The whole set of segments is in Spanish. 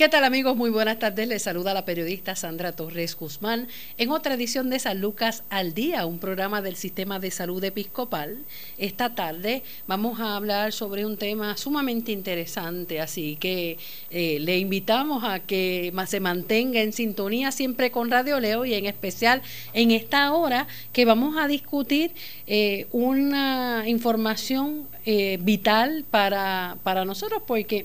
¿Qué tal amigos? Muy buenas tardes. Les saluda la periodista Sandra Torres Guzmán en otra edición de San Lucas al Día, un programa del Sistema de Salud Episcopal. Esta tarde vamos a hablar sobre un tema sumamente interesante, así que eh, le invitamos a que se mantenga en sintonía siempre con Radio Leo y en especial en esta hora que vamos a discutir eh, una información eh, vital para, para nosotros porque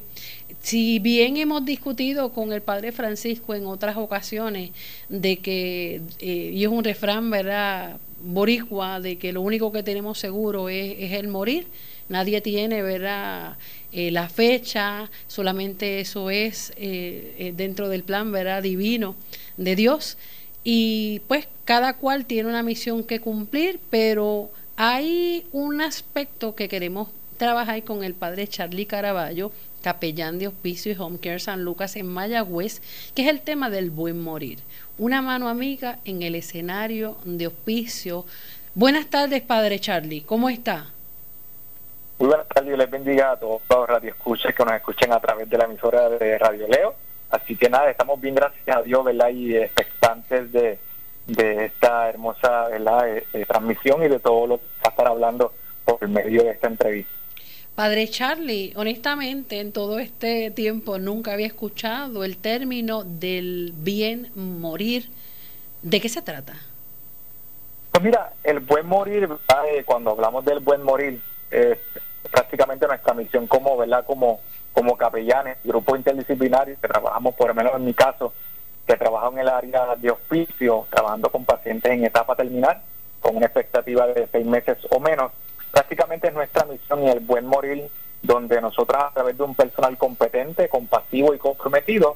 si bien hemos discutido con el Padre Francisco en otras ocasiones de que, eh, y es un refrán, ¿verdad? Boricua, de que lo único que tenemos seguro es, el morir. Nadie tiene, ¿verdad? Eh, la fecha, solamente eso es eh, dentro del plan, ¿verdad? Divino de Dios. Y pues cada cual tiene una misión que cumplir, pero hay un aspecto que queremos trabajar con el Padre Charlie Caraballo capellán de hospicio y home care San Lucas en Mayagüez, que es el tema del buen morir. Una mano amiga en el escenario de hospicio. Buenas tardes, Padre Charlie, ¿cómo está? Muy buenas tardes, les bendiga a todos los radioescuchas que nos escuchen a través de la emisora de Radio Leo. Así que nada, estamos bien, gracias a Dios, ¿verdad? Y expectantes de, de esta hermosa. Eh, eh, transmisión y de todo lo que va a estar hablando por medio de esta entrevista. Padre Charlie, honestamente en todo este tiempo nunca había escuchado el término del bien morir. ¿De qué se trata? Pues mira, el buen morir, eh, cuando hablamos del buen morir, es prácticamente nuestra misión como, ¿verdad? Como, como capellanes, grupo interdisciplinario que trabajamos, por lo menos en mi caso, que trabajo en el área de hospicio, trabajando con pacientes en etapa terminal, con una expectativa de seis meses o menos prácticamente es nuestra misión y el buen morir, donde nosotros a través de un personal competente, compasivo y comprometido,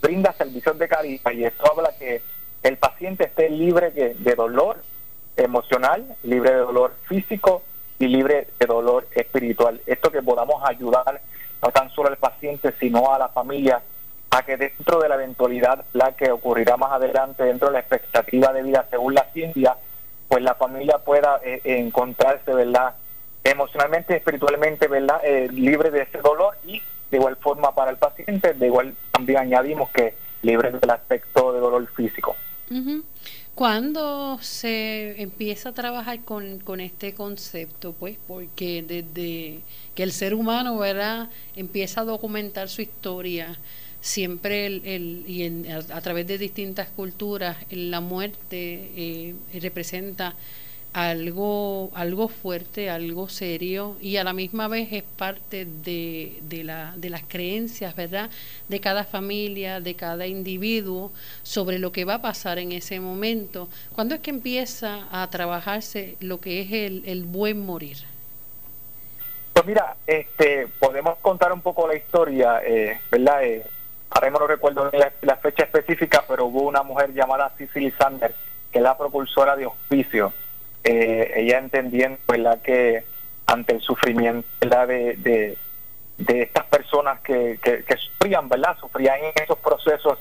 brinda servicios de calidad y esto habla que el paciente esté libre de, dolor emocional, libre de dolor físico y libre de dolor espiritual. Esto que podamos ayudar no tan solo al paciente, sino a la familia a que dentro de la eventualidad, la que ocurrirá más adelante, dentro de la expectativa de vida según la ciencia, pues la familia pueda eh, encontrarse, ¿verdad? Emocionalmente, espiritualmente, ¿verdad? Eh, libre de ese dolor y de igual forma para el paciente, de igual también añadimos que libre del aspecto de dolor físico. ¿Cuándo se empieza a trabajar con, con este concepto? Pues porque desde que el ser humano, ¿verdad?, empieza a documentar su historia, siempre el, y a, través de distintas culturas la muerte eh, representa algo algo fuerte algo serio y a la misma vez es parte de, de, la, de las creencias verdad de cada familia de cada individuo sobre lo que va a pasar en ese momento. ¿cuándo es que empieza a trabajarse lo que es el, el buen morir pues mira este podemos contar un poco la historia eh, verdad eh, ahora mismo no recuerdo la, fecha específica, pero hubo una mujer llamada Cicely Sander, que es la propulsora de hospicio. Eh, ella entendiendo que ante el sufrimiento De, de, estas personas que, que, sufrían, ¿verdad? Sufrían en esos procesos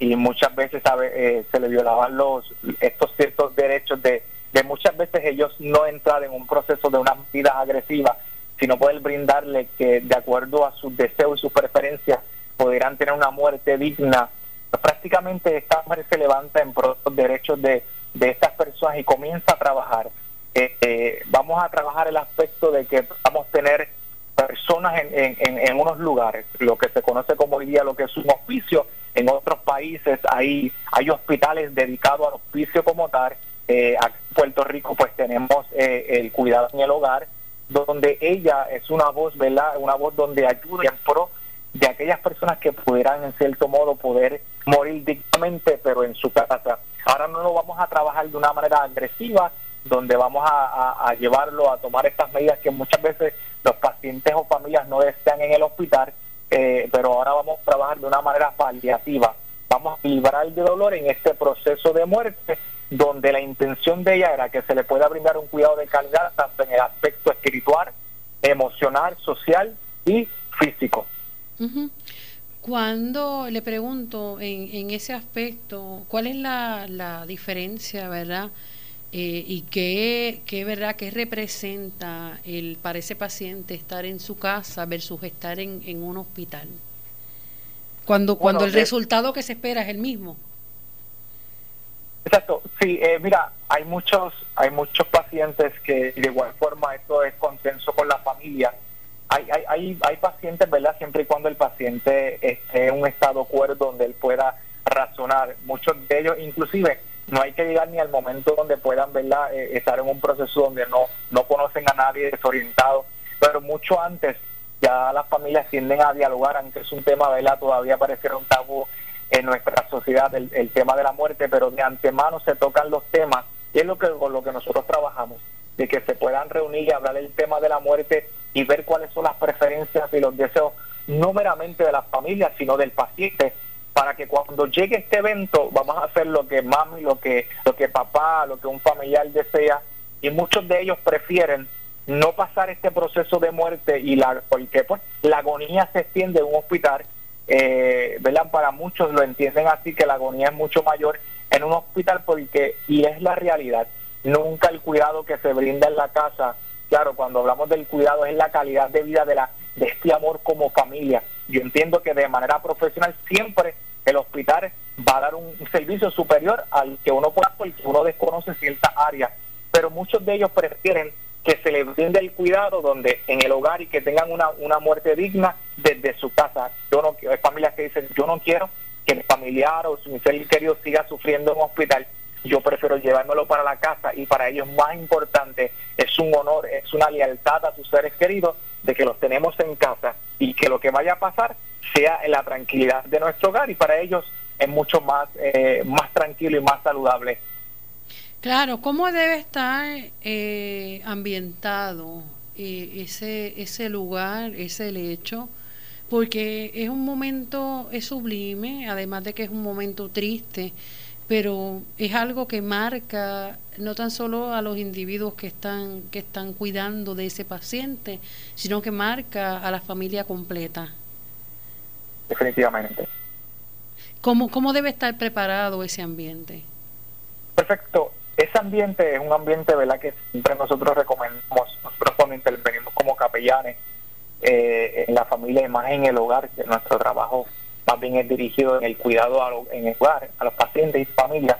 y muchas veces. Eh, se le violaban los estos ciertos derechos de, de muchas veces ellos no entrar en un proceso de una vida agresiva, sino poder brindarle que de acuerdo a sus deseos y sus preferencias podrán tener una muerte digna. Prácticamente esta mujer se levanta en pro de los derechos de, de estas personas y comienza a trabajar. Eh, eh, vamos a trabajar el aspecto de que vamos a tener personas en, en, en, unos lugares, lo que se conoce como hoy día lo que es un hospicio. En otros países hay, hay hospitales dedicados al hospicio como tal. Eh, aquí en Puerto Rico pues tenemos el cuidado en el hogar, donde ella es una voz, ¿verdad? Una voz donde ayuda en pro de aquellas personas que pudieran en cierto modo poder morir dignamente pero en su casa. Ahora no lo vamos a trabajar de una manera agresiva donde vamos a, llevarlo a tomar estas medidas que muchas veces los pacientes o familias no desean en el hospital, eh, pero ahora vamos a trabajar de una manera paliativa. Vamos a librar de dolor en este proceso de muerte donde la intención de ella era que se le pueda brindar un cuidado de calidad tanto en el aspecto espiritual, emocional, social y físico. Cuando le pregunto en, en, ese aspecto, ¿cuál es la, la diferencia, verdad? Eh, y qué, qué, verdad qué representa el para ese paciente estar en su casa versus estar en, en un hospital. cuando, cuando el resultado que se espera es el mismo. Exacto, sí, eh, mira, hay muchos, hay muchos pacientes que de igual forma esto es consenso con la familia. Hay, hay, hay, hay pacientes, ¿verdad? Siempre y cuando el paciente esté en un estado cuerdo donde él pueda razonar. Muchos de ellos, inclusive, no hay que llegar ni al momento donde puedan, ¿verdad? Eh, estar en un proceso donde no, no conocen a nadie desorientado, pero mucho antes ya las familias tienden a dialogar, aunque es un tema, ¿verdad? Todavía pareciera un tabú en nuestra sociedad el, tema de la muerte, pero de antemano se tocan los temas y es lo que con lo que nosotros trabajamos, de que se puedan reunir y hablar del tema de la muerte y ver cuáles son las preferencias y los deseos no meramente de las familias, sino del paciente, para que cuando llegue este evento vamos a hacer lo que mami, lo que lo que papá, lo que un familiar desea y muchos de ellos prefieren no pasar este proceso de muerte y la porque pues la agonía se extiende en un hospital eh, ¿verdad? Para muchos lo entienden así, que la agonía es mucho mayor en un hospital porque, y es la realidad, nunca el cuidado que se brinda en la casa, claro, cuando hablamos del cuidado es la calidad de vida de, la, de este amor como familia. Yo entiendo que de manera profesional siempre el hospital va a dar un, servicio superior al que uno pueda, porque uno desconoce cierta área, pero muchos de ellos prefieren que se les brinde el cuidado donde en el hogar y que tengan una, una muerte digna desde su casa. Yo no hay familias que dicen, yo no quiero que mi familiar o su ser querido siga sufriendo en un hospital. Yo prefiero llevármelo para la casa y para ellos más importante es un honor, es una lealtad a sus seres queridos de que los tenemos en casa y que lo que vaya a pasar sea en la tranquilidad de nuestro hogar y para ellos es mucho más, eh, más tranquilo y más saludable Claro, ¿cómo debe estar eh, ambientado eh, ese, ese lugar, ese lecho? Porque es un momento, es sublime, además de que es un momento triste, pero es algo que marca no tan solo a los individuos que están, que están cuidando de ese paciente, sino que marca a la familia completa. Definitivamente. ¿Cómo, cómo debe estar preparado ese ambiente? Perfecto. Ese ambiente es un ambiente ¿verdad? que siempre nosotros recomendamos, nosotros cuando intervenimos como capellanes eh, en la familia y más en el hogar, que nuestro trabajo más bien es dirigido en el cuidado a en el hogar, a los pacientes y familias,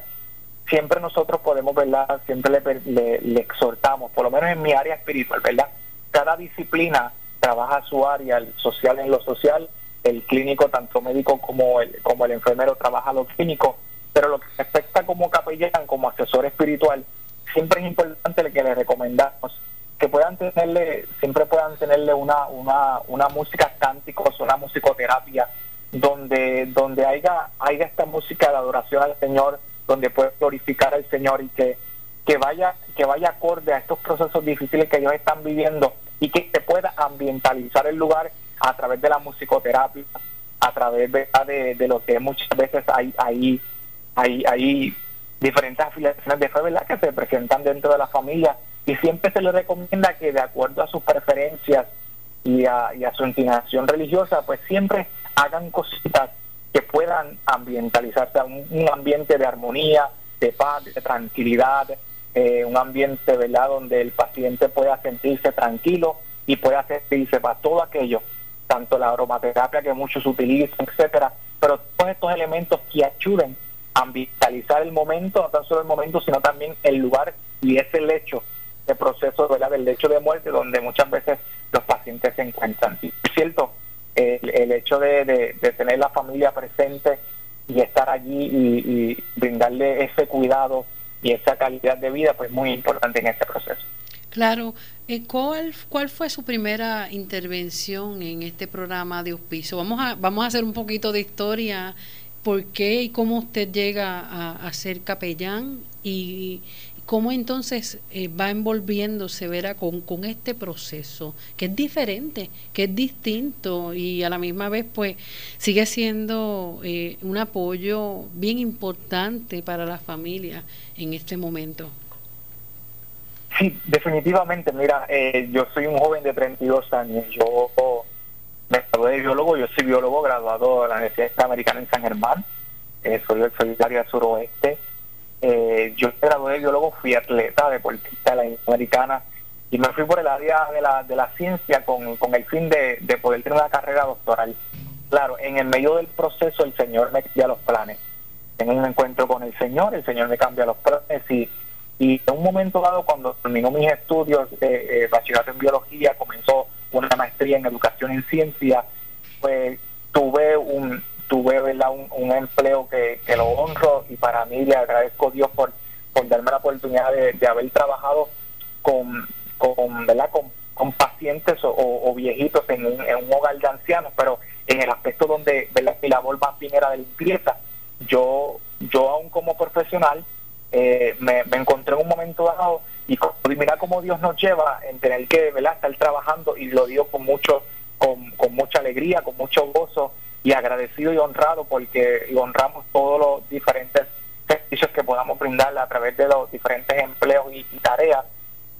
siempre nosotros podemos, ¿verdad? Siempre le, le, exhortamos, por lo menos en mi área espiritual, ¿verdad? Cada disciplina trabaja su área, el social en lo social, el clínico, tanto médico como el, como el enfermero, trabaja lo clínico pero lo que respecta como capellán, como asesor espiritual, siempre es importante que le recomendamos que puedan tenerle, siempre puedan tenerle una, una, una música cánticos, una musicoterapia, donde, donde haya, haya esta música de adoración al Señor, donde pueda glorificar al Señor y que, que vaya, que vaya acorde a estos procesos difíciles que ellos están viviendo y que se pueda ambientalizar el lugar a través de la musicoterapia, a través de, de, lo que muchas veces hay ahí hay, hay diferentes afiliaciones de fe, ¿verdad?, que se presentan dentro de la familia y siempre se les recomienda que de acuerdo a sus preferencias y a, su inclinación religiosa, pues siempre hagan cositas que puedan ambientalizarse, un, un ambiente de armonía, de paz, de tranquilidad, eh, un ambiente, ¿verdad?, donde el paciente pueda sentirse tranquilo y pueda sentirse para todo aquello, tanto la aromaterapia que muchos utilizan, etcétera, pero todos estos elementos que ayuden ambientalizar el momento, no tan solo el momento, sino también el lugar y ese lecho de proceso ¿verdad? del lecho de muerte donde muchas veces los pacientes se encuentran. Cierto, el, hecho de, tener la familia presente y estar allí y, brindarle ese cuidado y esa calidad de vida, pues muy importante en ese proceso. Claro. Eh, ¿Cuál, ¿Cuál fue su primera intervención en este programa de hospicio? Vamos a, vamos a hacer un poquito de historia por qué y cómo usted llega a, ser capellán y cómo entonces eh, va envolviéndose Vera con, con este proceso que es diferente, que es distinto y a la misma vez pues sigue siendo eh, un apoyo bien importante para la familia en este momento. Sí, definitivamente. Mira, eh, yo soy un joven de 32 años. Yo me gradué de biólogo, yo soy biólogo graduado de la Universidad Americana en San Germán, eh, soy del solidario suroeste. Eh, yo me gradué de biólogo, fui atleta, deportista de la Americana y me fui por el área de la, de la ciencia con, con el fin de, poder tener una carrera doctoral. claro, en el medio del proceso el Señor me cambia los planes. Tengo un encuentro con el Señor, el Señor me cambia los planes y, en un momento dado cuando terminó mis estudios de eh, bachillerato en biología, comenzó una maestría en educación en ciencia, pues tuve un tuve Un, empleo que, lo honro y para mí le agradezco a Dios por, por darme la oportunidad de, haber trabajado con, con, ¿verdad? con, pacientes o, viejitos en un, en un hogar de ancianos, pero en el aspecto donde mi labor más bien era de limpieza. Yo, yo aún como profesional, eh, me, encontré en un momento dado y, mira cómo Dios nos lleva en tener que ¿verdad? estar trabajando y lo digo con mucho con, con mucha alegría, con mucho gozo y agradecido y honrado porque honramos todos los diferentes servicios que podamos brindarle a través de los diferentes empleos y tareas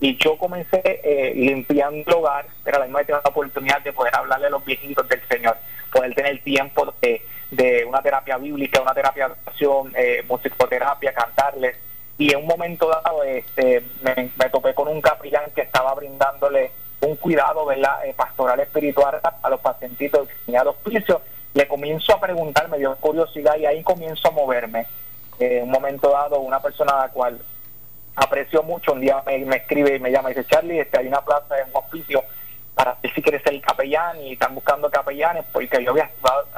y yo comencé eh, limpiando el hogar, pero a la misma vez la oportunidad de poder hablarle a los viejitos del Señor, poder tener tiempo de, de una terapia bíblica, una terapia de oración, eh, musicoterapia, cantarles. Y en un momento dado este, me, topé con un capellán que estaba brindándole un cuidado. Eh, pastoral espiritual a los pacientitos que tenía hospicios. Le comienzo a preguntar, me dio curiosidad y ahí comienzo a moverme. en un momento dado, una persona a la cual aprecio mucho. Un día me, escribe y me llama y dice, Charlie, este, hay una plaza en un hospicio para ver si quieres ser capellán y están buscando capellanes porque yo había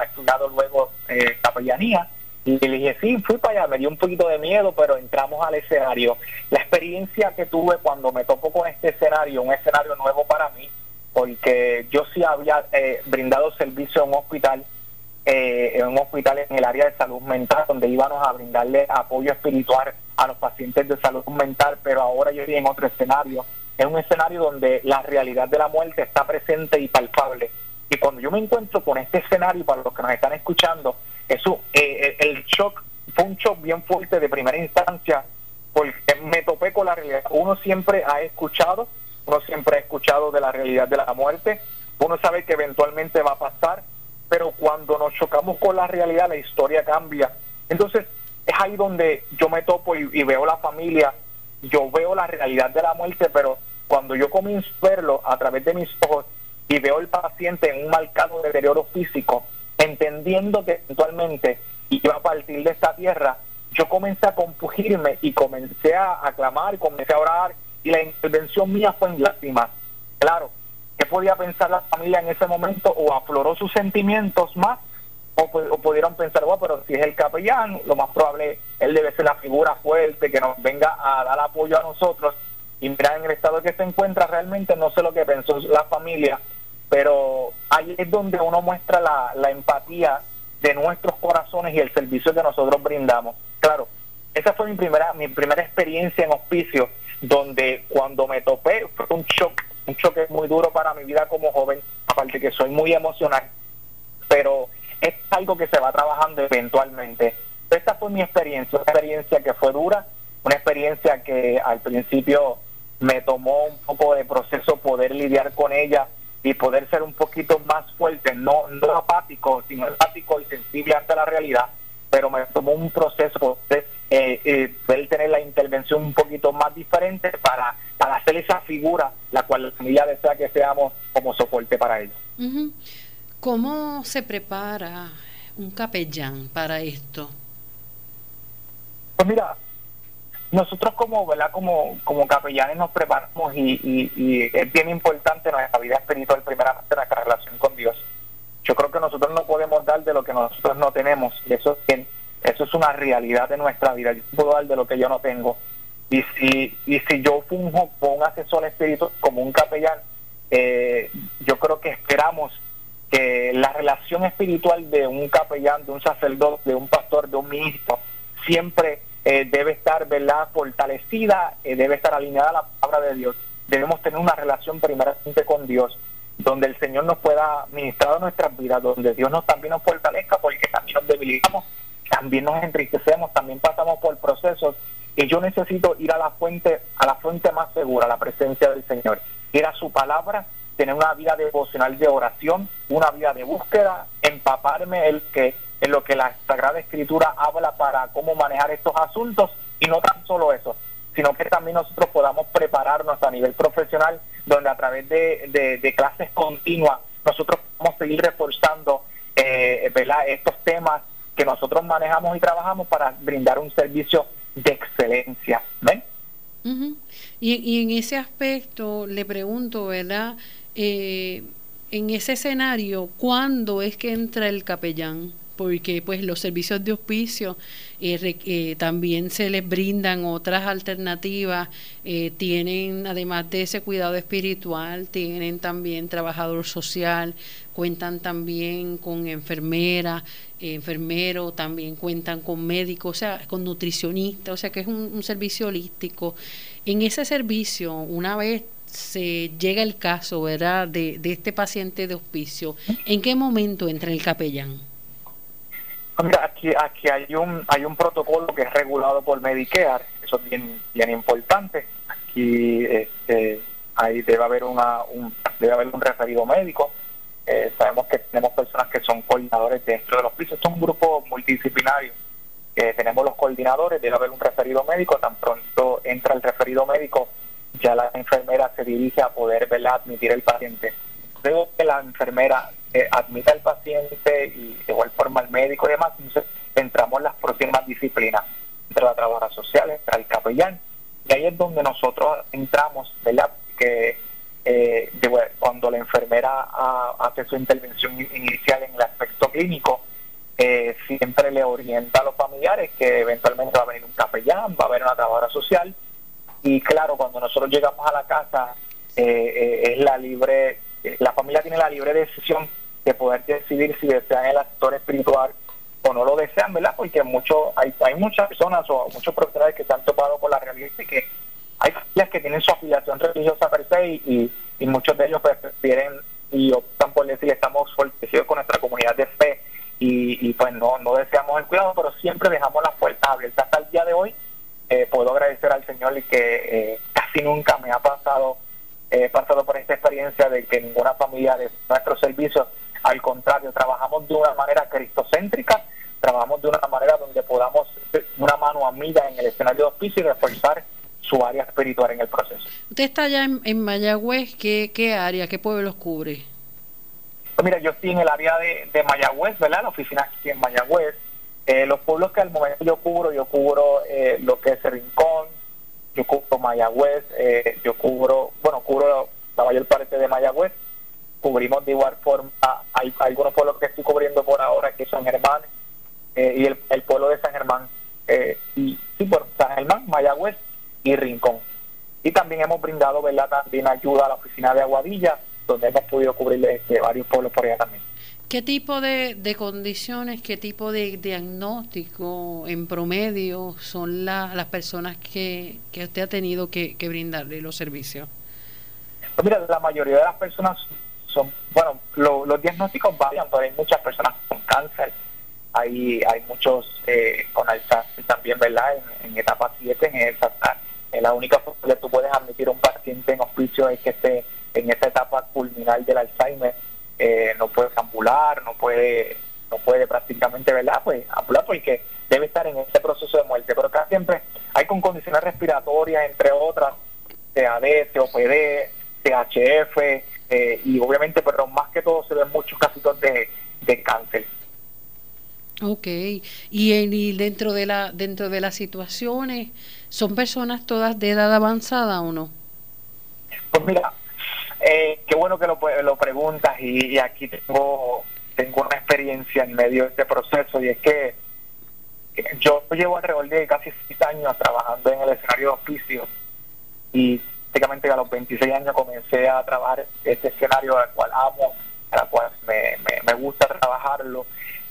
estudiado, luego eh, capellanía. Y le dije, sí, fui para allá, me dio un poquito de miedo, pero entramos al escenario. La experiencia que tuve cuando me tocó con este escenario, un escenario nuevo para mí, porque yo sí había eh, brindado servicio en un hospital, eh, en un hospital en el área de salud mental, donde íbamos a brindarle apoyo espiritual a los pacientes de salud mental, pero ahora yo estoy en otro escenario. Es un escenario donde la realidad de la muerte está presente y palpable. Y cuando yo me encuentro con este escenario, para los que nos están escuchando, eso, eh, el shock fue un shock bien fuerte de primera instancia, porque me topé con la realidad. Uno siempre ha escuchado, uno siempre ha escuchado de la realidad de la muerte, uno sabe que eventualmente va a pasar, pero cuando nos chocamos con la realidad, la historia cambia. Entonces, es ahí donde yo me topo y, veo la familia, yo veo la realidad de la muerte, pero cuando yo comienzo a verlo a través de mis ojos y veo el paciente en un marcado deterioro físico, entendiendo que eventualmente iba a partir de esta tierra, yo comencé a compugirme y comencé a aclamar, comencé a orar y la intervención mía fue en lágrimas. Claro, ¿qué podía pensar la familia en ese momento? O afloró sus sentimientos más o, pudieron pensar, bueno, pero si es el capellán, lo más probable él debe ser la figura fuerte que nos venga a dar apoyo a nosotros. Y mira, en el estado que se encuentra, realmente no sé lo que pensó la familia, pero ahí es donde uno muestra la, la empatía de nuestros corazones y el servicio que nosotros brindamos. Claro, esa fue mi primera, mi primera experiencia en hospicio, donde cuando me topé fue un shock, un choque muy duro para mi vida como joven, aparte que soy muy emocional, pero es algo que se va trabajando eventualmente. Esta fue mi experiencia, una experiencia que fue dura, una experiencia que al principio me tomó un poco de proceso poder lidiar con ella y poder ser un poquito más fuerte, no, no apático, sino empático y sensible ante la realidad, pero me tomó un proceso de eh, eh, tener la intervención un poquito más diferente para, para hacer esa figura la cual la familia desea que seamos como soporte para ellos. ¿Cómo se prepara un capellán para esto? Pues mira, nosotros como, ¿verdad? como, como capellanes nos preparamos y, es bien importante nuestra vida espiritual, primeramente nuestra relación con Dios. Yo creo que nosotros no podemos dar de lo que nosotros no tenemos, eso es, eso es una realidad de nuestra vida. Yo puedo dar de lo que yo no tengo. Y si, y si yo funjo como un asesor espiritual, como un capellán, eh, yo creo que esperamos que la relación espiritual de un capellán, de un sacerdote, de un pastor, de un ministro, siempre eh, debe estar ¿verdad? fortalecida, eh, debe estar alineada a la palabra de Dios. Debemos tener una relación primeramente con Dios, donde el Señor nos pueda ministrar nuestras vidas, donde Dios nos también nos fortalezca, porque también nos debilitamos, también nos enriquecemos, también pasamos por procesos. Y yo necesito ir a la fuente, a la fuente más segura, a la presencia del Señor, ir a su palabra tener una vida devocional de oración, una vida de búsqueda, empaparme el que en lo que la Sagrada Escritura habla para cómo manejar estos asuntos y no tan solo eso, sino que también nosotros podamos prepararnos a nivel profesional, donde a través de, clases continuas nosotros podemos seguir reforzando eh, estos temas que nosotros manejamos y trabajamos para brindar un servicio de excelencia. ¿ven? y, y, en ese aspecto le pregunto, ¿verdad? Eh, en ese escenario, ¿cuándo es que entra el capellán? Porque pues los servicios de hospicio eh, eh, también se les brindan otras alternativas, eh, tienen además de ese cuidado espiritual, tienen también trabajador social, cuentan también con enfermera, enfermero, también cuentan con médicos, o sea, con nutricionista, o sea que es un, servicio holístico. En ese servicio, una vez se llega el caso, ¿verdad?, de, de este paciente de hospicio, ¿en qué momento entra el capellán? Mira, aquí, aquí hay un hay un protocolo que es regulado por Medicare, eso es bien, bien importante. Aquí este, ahí debe haber una un, debe haber un referido médico. Eh, sabemos que tenemos personas que son coordinadores dentro de los pisos. Esto es un grupo multidisciplinario. que tenemos los coordinadores, debe haber un referido médico. Tan pronto entra el referido médico, ya la enfermera se dirige a poder verla admitir el paciente. Luego que la enfermera eh, admita al paciente y de igual forma al médico y demás, entonces entramos en las próximas disciplinas, entre la trabajadora social, entre el capellán, y ahí es donde nosotros entramos, ¿verdad? Que eh, cuando la enfermera hace su intervención inicial en el aspecto clínico, eh, siempre le orienta a los familiares que eventualmente va a venir un capellán, va a haber una trabajadora social, y claro, cuando nosotros llegamos a la casa, es la libre, la familia tiene la libre decisión de poder decidir si desean el actor espiritual o no lo desean, ¿verdad? Porque mucho, hay, hay muchas personas o muchos profesionales que se han topado con la realidad y que hay familias que tienen su afiliación religiosa per se y, y, muchos de ellos pues, prefieren y optan por decir estamos fortalecidos con nuestra comunidad de fe y, y, pues no, no deseamos el cuidado, pero siempre dejamos las puertas abiertas hasta el día de hoy. Eh, puedo agradecer al Señor y que eh, casi nunca me ha pasado he pasado por esta experiencia de que ninguna familia de nuestros servicios al contrario, trabajamos de una manera cristocéntrica, trabajamos de una manera donde podamos una mano amiga en el escenario de hospicio y reforzar su área espiritual en el proceso. Usted está allá en, Mayagüez, ¿qué, ¿qué área, qué pueblos cubre? Pues mira, yo estoy en el área de, Mayagüez, ¿verdad? La oficina aquí en Mayagüez. Eh, los pueblos que al momento yo cubro, yo cubro eh, lo que es Rincón, yo cubro Mayagüez, eh, yo cubro, bueno, cubro la mayor parte de Mayagüez, cubrimos de igual forma, hay, algunos pueblos que estoy cubriendo por ahora que son Germán eh, y el, pueblo de San Germán, eh, y sí, por San Germán, Mayagüez y Rincón. Y también hemos brindado ¿verdad? también ayuda a la oficina de Aguadilla, donde hemos podido cubrir este, varios pueblos por allá también. ¿Qué tipo de, de condiciones, qué tipo de diagnóstico en promedio son las personas que, que usted ha tenido que, que brindarle los servicios? Pues mira, la mayoría de las personas son, bueno, los diagnósticos varian, pero hay muchas personas con cáncer, hay, hay muchos eh, con Alzheimer también, ¿verdad? En, etapa 7, en esa, en la única forma que tú puedes admitir a un paciente en hospicio es que esté en esa etapa culminal del Alzheimer, eh, no puede ambular, no puede no puede prácticamente, ¿verdad? Pues ambular porque debe estar en ese proceso de muerte, pero acá siempre hay con condiciones respiratorias, entre otras, CAD, COPD, CHF, eh, y obviamente, pero más que todo se ven muchos casos de, de cáncer. Ok, y, en, dentro de la dentro de las situaciones, ¿son personas todas de edad avanzada o no? Pues mira, eh, qué bueno que lo, lo preguntas y, aquí tengo tengo una experiencia en medio de este proceso y es que yo llevo alrededor de casi seis años trabajando en el escenario de oficio y prácticamente a los 26 años comencé a trabajar este escenario al cual amo, al cual me, me, gusta trabajarlo.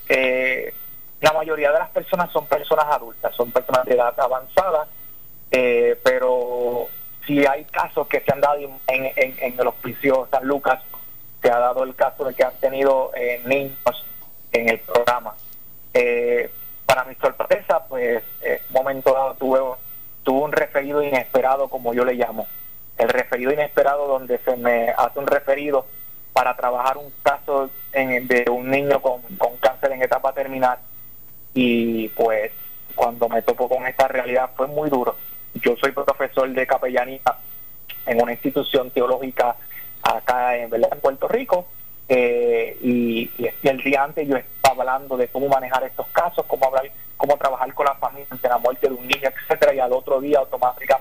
Eh, la mayoría de las personas son personas adultas, son personas de edad avanzada, eh, pero si hay casos que se han dado en, en, el hospicio San Lucas, se ha dado el caso de que han tenido eh, niños en el programa. para mi sorpresa, pues en un momento dado tuve, tuve un referido inesperado, como yo le llamo inesperado donde se me hace un referido para trabajar un caso en, de un niño con, cáncer en etapa terminal y pues cuando me topo con esta realidad fue muy duro. Yo soy profesor de capellanía en una institución teológica acá en, en Puerto Rico eh, y, el día antes yo estaba hablando de cómo manejar estos casos, cómo hablar, cómo trabajar con la familia ante la muerte de un niño, etcétera, y al otro día automáticamente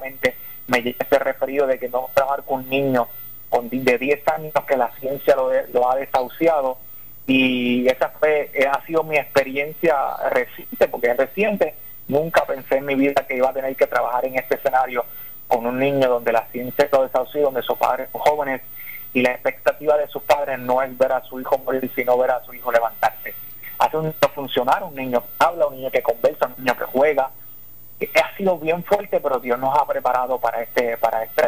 ese referido de que no trabajar con un niño con, de 10 años que la ciencia lo, lo ha desahuciado y esa fue eh, ha sido mi experiencia reciente porque es reciente nunca pensé en mi vida que iba a tener que trabajar en este escenario con un niño donde la ciencia lo desahució donde sus padres son jóvenes y la expectativa de sus padres no es ver a su hijo morir, sino ver a su hijo levantarse. Hace un niño funcionar, un niño que habla, un niño que conversa, un niño que juega. Ha sido bien fuerte, pero Dios nos ha preparado para este, para este,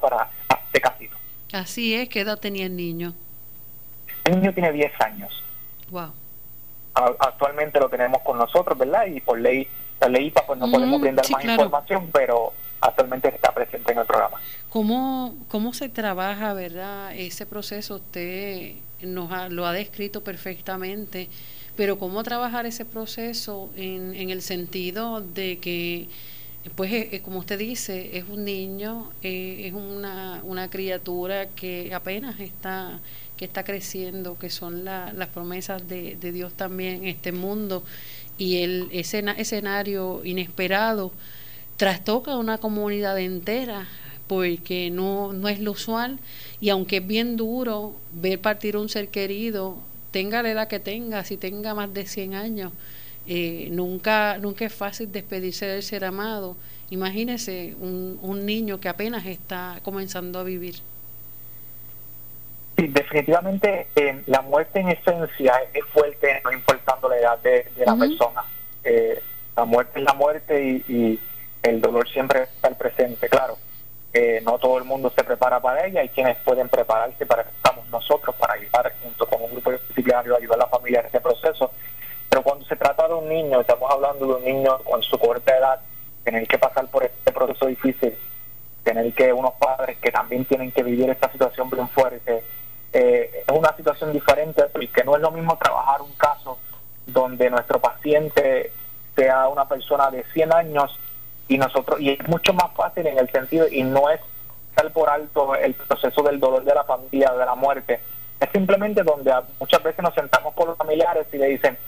para este casito. Así es, ¿qué edad tenía el niño? El niño tiene 10 años. Wow. Actualmente lo tenemos con nosotros, ¿verdad? Y por ley, la ley pues no podemos brindar más información, pero actualmente está presente en el programa. ¿Cómo, cómo se trabaja, verdad? Ese proceso usted nos lo ha descrito perfectamente, pero ¿cómo trabajar ese proceso en, en el sentido de que, pues, eh, eh, como usted dice, es un niño, eh, es una, una criatura que apenas está que está creciendo, que son las promesas de, de Dios también en este mundo y el ese escenario inesperado trastoca una comunidad entera porque no, no es lo usual. Y aunque es bien duro ver partir un ser querido, tenga la edad que tenga, si tenga más de 100 años, eh, nunca, nunca es fácil despedirse del ser amado. Imagínese un, un niño que apenas está comenzando a vivir. Sí, definitivamente eh, la muerte en esencia es fuerte, no importando la edad de, la persona. Eh, la muerte es la muerte y el dolor siempre está presente, claro. Eh, no todo el mundo se prepara para ella, hay quienes pueden prepararse para que estamos nosotros, para ayudar junto con un grupo disciplinario, ayudar a la familia en ese proceso. Pero cuando se trata de un niño, estamos hablando de un niño con su corta edad, tener que pasar por este proceso difícil, tener que unos padres que también tienen que vivir esta situación bien fuerte, eh, es una situación diferente, porque no es lo mismo trabajar un caso donde nuestro paciente sea una persona de 100 años y nosotros y es mucho más fácil en el sentido y no es estar por alto el proceso del dolor de la familia de la muerte. Es simplemente donde muchas veces nos sentamos con los familiares y le dicen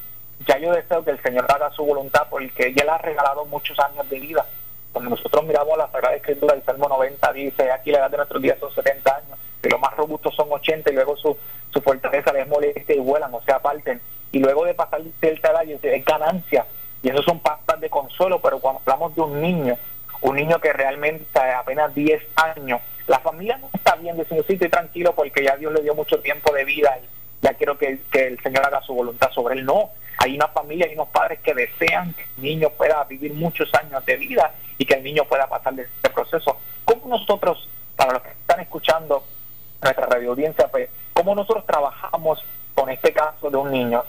ya yo deseo que el Señor haga su voluntad porque ya le ha regalado muchos años de vida cuando nosotros miramos la Sagrada Escritura el Salmo 90 dice aquí la edad de nuestros días son 70 años que los más robustos son 80 y luego su, su fortaleza les molesta y vuelan o sea parten y luego de pasar cierta edad es ganancia y eso son pastas de consuelo, pero cuando hablamos de un niño, un niño que realmente apenas 10 años, la familia no está bien, dice, sí, estoy tranquilo porque ya Dios le dio mucho tiempo de vida y ya quiero que, el Señor haga su voluntad sobre él. No, hay una familia y unos padres que desean que el niño pueda vivir muchos años de vida y que el niño pueda pasar de este proceso. ¿Cómo nosotros, para los que están escuchando nuestra radio audiencia, pues, cómo nosotros trabajamos con este caso de un niño?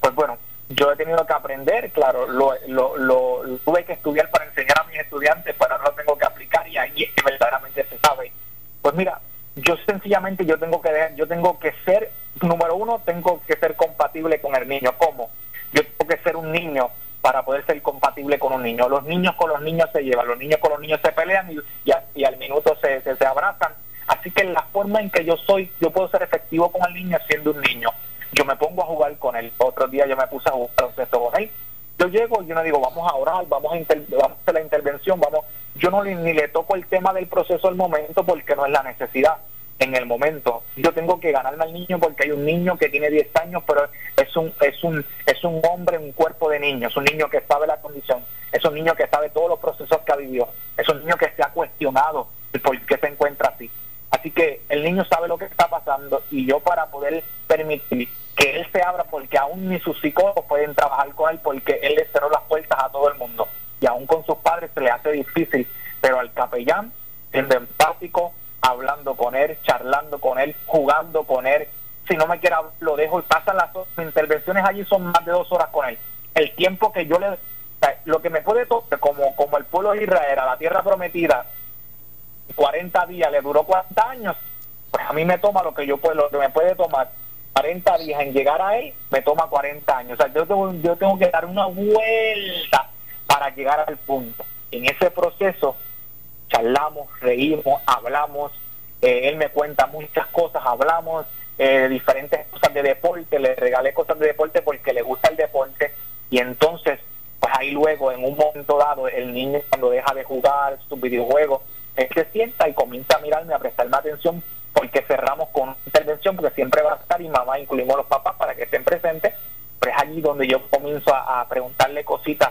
Pues bueno, yo he tenido que aprender, claro, lo, lo, tuve que estudiar para enseñar a mis estudiantes, pero ahora lo tengo que aplicar y ahí es que verdaderamente se sabe. Pues mira, yo sencillamente yo tengo que yo tengo que ser número uno, tengo que ser compatible con el niño. ¿Cómo? Yo tengo que ser un niño para poder ser compatible con un niño. Los niños con los niños se llevan, los niños con los niños se pelean y, y, al minuto se, se, se abrazan. Así que la forma en que yo soy, yo puedo ser efectivo con el niño siendo un niño yo me pongo a jugar con él. Otro día yo me puse a jugar baloncesto con él. Yo llego y yo no digo, vamos a orar, vamos a, vamos a hacer la intervención, vamos. Yo no ni le toco el tema del proceso al momento porque no es la necesidad en el momento. Yo tengo que ganarme al niño porque hay un niño que tiene 10 años, pero es un es un es un hombre un cuerpo de niño, es un niño que sabe la condición, es un niño que sabe todos los procesos que ha vivido, es un niño que se ha cuestionado por qué se encuentra así. Así que el niño sabe lo que está pasando y yo para poder permitir que él se abra porque aún ni sus psicólogos pueden trabajar con él porque él le cerró las puertas a todo el mundo. Y aún con sus padres se le hace difícil, pero al capellán siendo empático, hablando con él, charlando con él, jugando con él, si no me quiere lo dejo y pasan las intervenciones allí son más de dos horas con él. El tiempo que yo le lo que me puede tocar como como el pueblo de Israel a la tierra prometida 40 días le duró 40 años, pues a mí me toma lo que yo puedo, lo que me puede tomar 40 días en llegar a él, me toma 40 años. O sea, yo tengo, yo tengo que dar una vuelta para llegar al punto. En ese proceso charlamos, reímos, hablamos, eh, él me cuenta muchas cosas, hablamos, eh, diferentes cosas de deporte, le regalé cosas de deporte porque le gusta el deporte y entonces pues ahí luego en un momento dado el niño cuando deja de jugar sus videojuegos, él se sienta y comienza a mirarme, a prestarme atención porque cerramos con intervención porque siempre va a estar y mamá, incluimos los papás para que estén presentes, pero es allí donde yo comienzo a, preguntarle cositas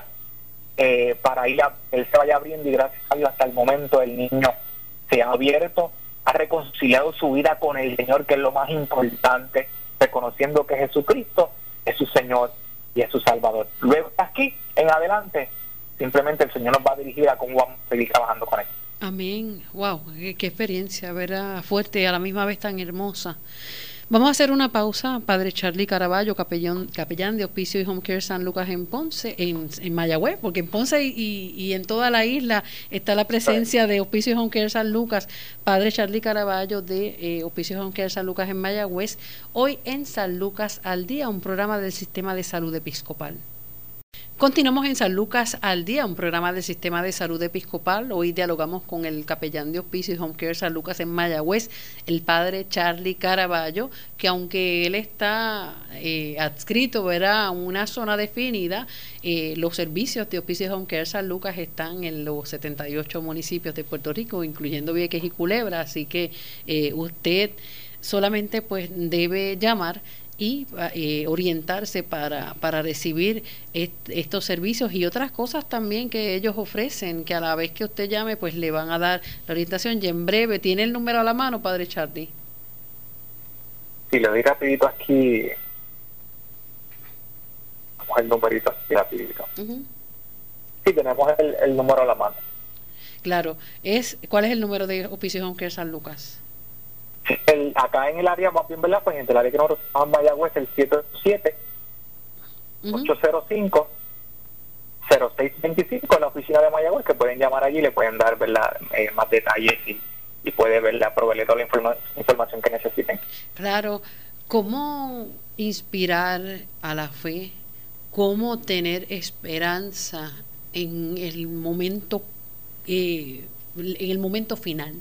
eh, para ir a, él se vaya abriendo y gracias a Dios hasta el momento el niño se ha abierto, ha reconciliado su vida con el Señor, que es lo más importante, reconociendo que Jesucristo es su Señor y es su Salvador. Luego aquí en adelante, simplemente el Señor nos va a dirigir a cómo vamos a seguir trabajando con él. Amén. Wow, qué, experiencia, ¿verdad? Fuerte y a la misma vez tan hermosa. Vamos a hacer una pausa. Padre Charlie Caraballo, capellán, capellán de Hospicio y Home Care San Lucas en Ponce, en, en Mayagüez, porque en Ponce y, y, en toda la isla está la presencia de Hospicio y Home Care San Lucas. Padre Charlie Caraballo de eh, Hospicio y Home Care San Lucas en Mayagüez, hoy en San Lucas al Día, un programa del Sistema de Salud Episcopal. Continuamos en San Lucas al Día, un programa del Sistema de Salud Episcopal. Hoy dialogamos con el capellán de Hospicio y Home Care San Lucas en Mayagüez, el padre Charlie Caraballo, que aunque él está eh, adscrito a una zona definida, eh, los servicios de Hospicio y Home Care San Lucas están en los 78 municipios de Puerto Rico, incluyendo Vieques y Culebra, así que eh, usted solamente pues debe llamar y eh, orientarse para, para recibir estos servicios y otras cosas también que ellos ofrecen, que a la vez que usted llame, pues le van a dar la orientación y en breve, ¿tiene el número a la mano, Padre Charlie? Sí, le doy rapidito aquí. Vamos el numerito aquí rapidito. Sí, tenemos el, el número a la mano. Claro, es ¿cuál es el número de Oficio Home Care San Lucas? El, acá en el área más bien, ¿verdad? Pues en el área que nosotros estamos en Mayagüez, el 77 805 0625 en la oficina de Mayagüez, que pueden llamar allí y le pueden dar ¿verdad? Eh, más detalles y, y puede ¿verdad? proveerle toda la información que necesiten. Claro, ¿cómo inspirar a la fe? ¿Cómo tener esperanza en el momento, eh, en el momento final?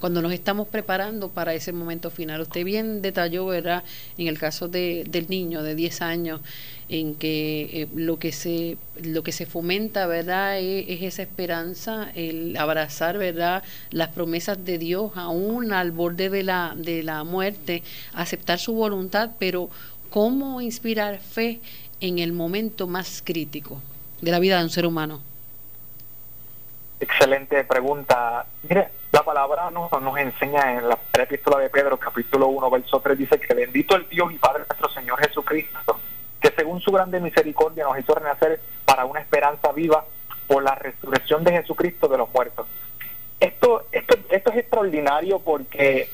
Cuando nos estamos preparando para ese momento final. Usted bien detalló, ¿verdad?, en el caso de, del niño de 10 años, en que eh, lo que se lo que se fomenta verdad es, esa esperanza el abrazar verdad las promesas de Dios aún al borde de la de la muerte aceptar su voluntad pero cómo inspirar fe en el momento más crítico de la vida de un ser humano excelente pregunta mire la palabra nos, nos enseña en la epístola de Pedro, capítulo 1, verso 3, dice que bendito el Dios y Padre nuestro Señor Jesucristo, que según su grande misericordia nos hizo renacer para una esperanza viva por la resurrección de Jesucristo de los muertos. Esto, esto, esto es extraordinario porque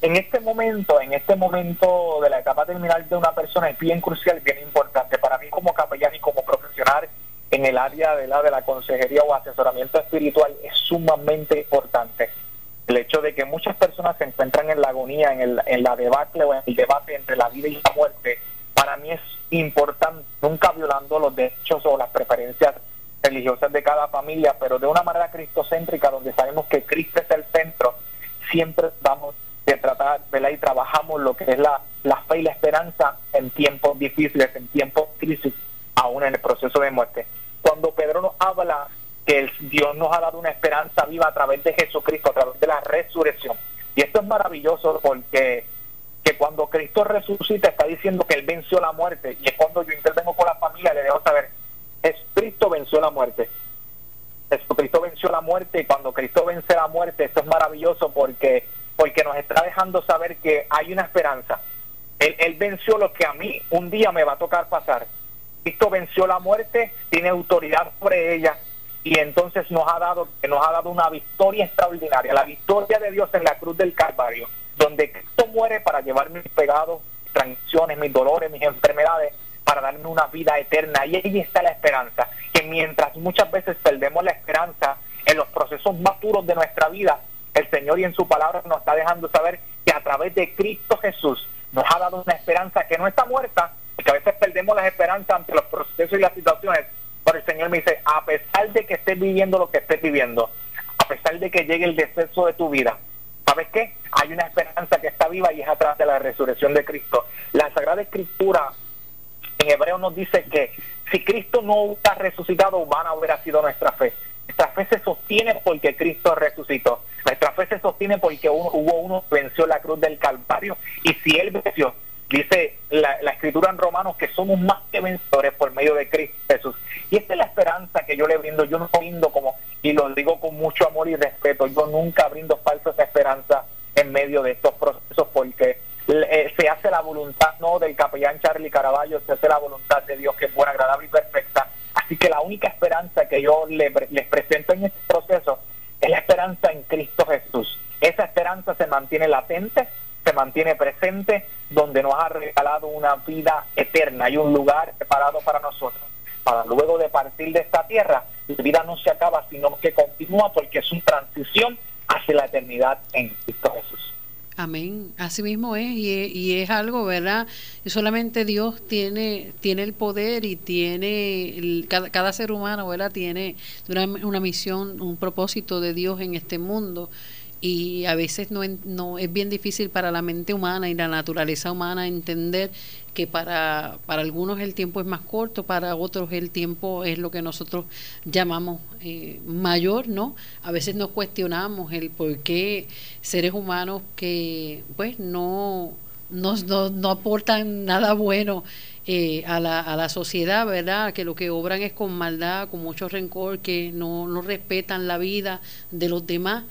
en este momento, en este momento de la etapa terminal de una persona es bien crucial, bien importante para mí como capellán y como profesional en el área de la, consejería o asesoramiento espiritual es sumamente importante. El hecho de que muchas personas se encuentran en la agonía, en, el, en debacle o en el debate entre la vida y la muerte, para mí es importante, nunca violando los derechos o las preferencias religiosas de cada familia, pero de una manera cristocéntrica, donde sabemos que Cristo es el centro, siempre vamos de tratar, ¿verdad? Y trabajamos lo que es la, la fe y la esperanza en tiempos difíciles, en tiempos crisis, aún en el proceso de muerte cuando Pedro nos habla que Dios nos ha dado una esperanza viva a través de Jesucristo, a través de la resurrección. Y esto es maravilloso porque que cuando Cristo resucita está diciendo que Él venció la muerte. Y es cuando yo intervengo con la familia, le debo saber, es Cristo venció la muerte. Cristo venció la muerte y cuando Cristo vence la muerte, esto es maravilloso porque, porque nos está dejando saber que hay una esperanza. Él venció lo que a mí un día me va a tocar pasar Cristo venció la muerte, tiene autoridad sobre ella y entonces nos ha dado nos ha dado una victoria extraordinaria, la victoria de Dios en la cruz del Calvario, donde Cristo muere para llevar mis pecados, mis transiciones, mis dolores, mis enfermedades, para darme una vida eterna. Y ahí está la esperanza, que mientras muchas veces perdemos la esperanza en los procesos más puros de nuestra vida, el Señor y en su palabra nos está dejando saber que a través de Cristo Jesús nos ha dado una esperanza que no está muerta, que a veces perdemos las esperanzas ante los procesos y las situaciones, pero el Señor me dice, a pesar de que estés viviendo lo que estés viviendo, a pesar de que llegue el deceso de tu vida, ¿sabes qué? Hay una esperanza que está viva y es a través de la resurrección de Cristo. La Sagrada Escritura en hebreo nos dice que si Cristo no hubiera resucitado, humana hubiera sido nuestra fe. Nuestra fe se sostiene porque Cristo resucitó. Nuestra fe se sostiene porque hubo uno que venció la cruz del Calvario. Y si Él venció, dice la, escritura en Romanos que somos más que vencedores por medio de Cristo Jesús. Y esta es la esperanza que yo le brindo. Yo no brindo como, y lo digo con mucho amor y respeto, yo nunca brindo falsas esperanzas en medio de estos procesos porque eh, se hace la voluntad no del capellán Charlie Caraballo, se hace la voluntad de Dios que es buena, agradable y perfecta. Así que la única esperanza que yo les presento en este proceso es la esperanza en Cristo Jesús. Esa esperanza se mantiene latente, se mantiene presente, donde nos ha regalado una vida eterna y un lugar preparado para nosotros. Para luego de partir de esta tierra, la vida no se acaba, sino que continúa porque es una transición hacia la eternidad en Cristo Jesús. Amén. Así mismo es y, es algo, ¿verdad? Y solamente Dios tiene tiene el poder y tiene cada, ser humano, ¿verdad? Tiene una, una misión, un propósito de Dios en este mundo y a veces no, no es bien difícil para la mente humana y la naturaleza humana entender que para, para algunos el tiempo es más corto, para otros el tiempo es lo que nosotros llamamos eh, mayor, ¿no? A veces nos cuestionamos el por qué seres humanos que pues no, no, no, aportan nada bueno eh, a, la, a la sociedad, ¿verdad? Que lo que obran es con maldad, con mucho rencor, que no, no respetan la vida de los demás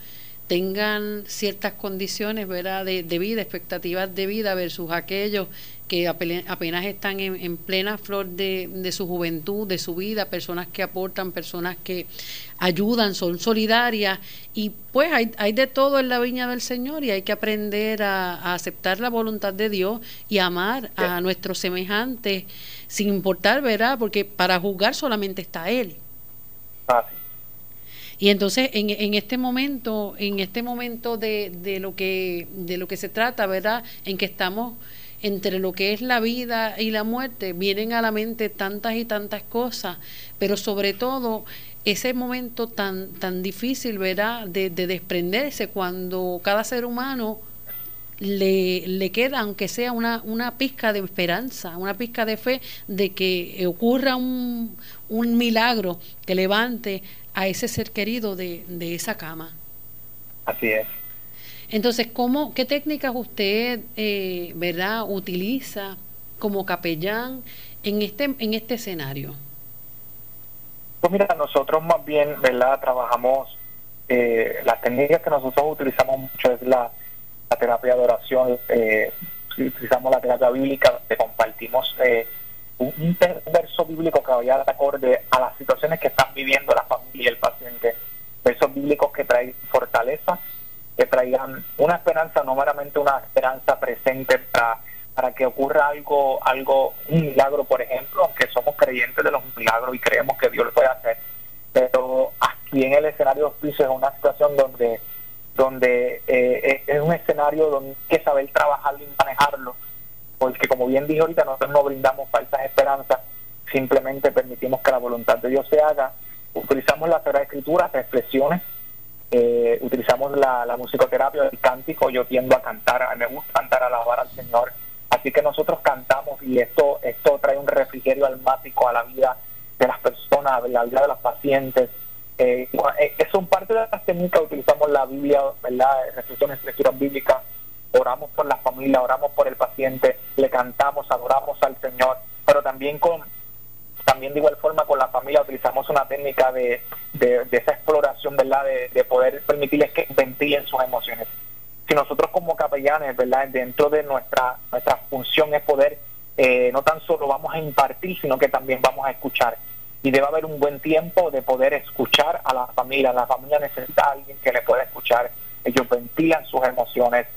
tengan ciertas condiciones ¿verdad? De, vida, expectativas de vida versus aquellos que apenas están en, plena flor de, su juventud, de su vida, personas que aportan, personas que ayudan, son solidarias y pues hay, hay de todo en la viña del Señor y hay que aprender a, aceptar la voluntad de Dios y amar a nuestros semejantes sin importar, ¿verdad? Porque para juzgar solamente está Él. Y entonces en, en este momento, en este momento de, de, lo que, de lo que se trata, ¿verdad? En que estamos entre lo que es la vida y la muerte, vienen a la mente tantas y tantas cosas, pero sobre todo ese momento tan, tan difícil, ¿verdad? De, de desprenderse cuando cada ser humano le, le, queda, aunque sea una, una pizca de esperanza, una pizca de fe de que ocurra un, un milagro que levante a ese ser querido de, de esa cama. Así es. Entonces, ¿cómo, ¿qué técnicas usted, eh, verdad, utiliza como capellán en este, en este escenario? Pues mira, nosotros más bien, ¿verdad? Trabajamos, eh, las técnicas que nosotros utilizamos mucho es la, terapia de oración, eh, utilizamos la terapia bíblica, donde compartimos eh, un, verso bíblico que vaya de acorde a las situaciones que están viviendo la familia y el paciente, versos bíblicos que traen fortaleza, que traigan una esperanza, no meramente una esperanza presente para, para que ocurra algo, algo, un milagro, por ejemplo, aunque somos creyentes de los milagros y creemos que Dios lo puede hacer, pero aquí en el escenario de hospicio es una situación donde donde eh, es un escenario donde hay que saber trabajarlo y manejarlo porque como bien dije ahorita, nosotros no brindamos falsas esperanzas, simplemente permitimos que la voluntad de Dios se haga, utilizamos la Sagrada Escritura, reflexiones, eh, utilizamos la, musicoterapia, el cántico, yo tiendo a cantar, me gusta cantar, alabar al Señor, así que nosotros cantamos y esto, esto trae un refrigerio almático a la vida de las personas, a la vida de los pacientes, eh, eh, son parte de las técnicas, utilizamos la Biblia, ¿verdad? reflexiones, lecturas bíblicas, oramos por la familia, oramos por el paciente, le cantamos, adoramos al Señor, pero también con también de igual forma con la familia utilizamos una técnica de, de, esa exploración, ¿verdad? De, poder permitirles que ventilen sus emociones. Si nosotros como capellanes, ¿verdad? Dentro de nuestra, nuestra función es poder, eh, no tan solo vamos a impartir, sino que también vamos a escuchar. Y debe haber un buen tiempo de poder escuchar a la familia. La familia necesita a alguien que le pueda escuchar. Ellos ventilan sus emociones,